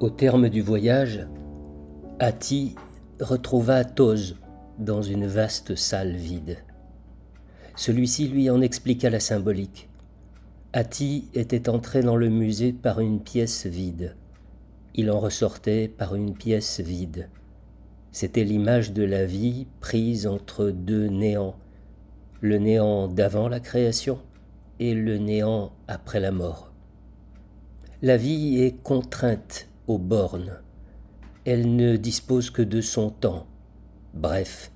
Au terme du voyage, Hati retrouva Toz dans une vaste salle vide. Celui-ci lui en expliqua la symbolique. Hati était entré dans le musée par une pièce vide. Il en ressortait par une pièce vide. C'était l'image de la vie prise entre deux néants, le néant d'avant la création et le néant après la mort. La vie est contrainte aux bornes. Elle ne dispose que de son temps, bref,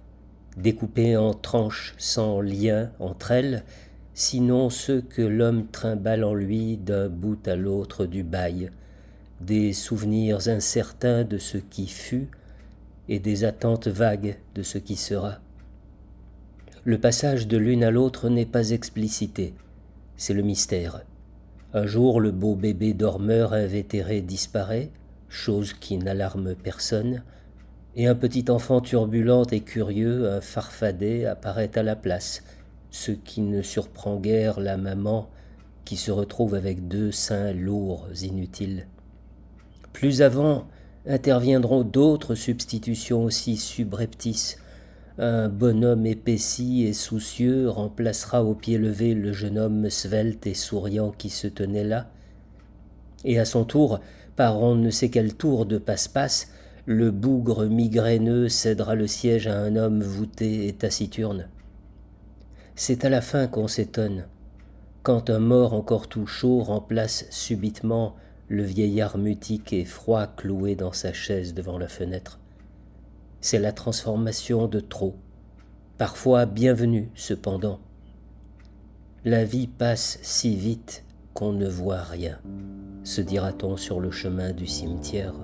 découpée en tranches sans lien entre elles, sinon ceux que l'homme trimballe en lui d'un bout à l'autre du bail, des souvenirs incertains de ce qui fut et des attentes vagues de ce qui sera. Le passage de l'une à l'autre n'est pas explicité, c'est le mystère. Un jour, le beau bébé dormeur invétéré disparaît, chose qui n'alarme personne, et un petit enfant turbulent et curieux, un farfadet, apparaît à la place, ce qui ne surprend guère la maman qui se retrouve avec deux seins lourds, inutiles. Plus avant interviendront d'autres substitutions aussi subreptices. Un bonhomme épaissi et soucieux remplacera au pied levé le jeune homme svelte et souriant qui se tenait là. Et à son tour, par on ne sait quel tour de passe-passe, le bougre migraineux cédera le siège à un homme voûté et taciturne. C'est à la fin qu'on s'étonne, quand un mort encore tout chaud remplace subitement le vieillard mutique et froid cloué dans sa chaise devant la fenêtre. C'est la transformation de trop, parfois bienvenue cependant. La vie passe si vite qu'on ne voit rien, se dira-t-on sur le chemin du cimetière.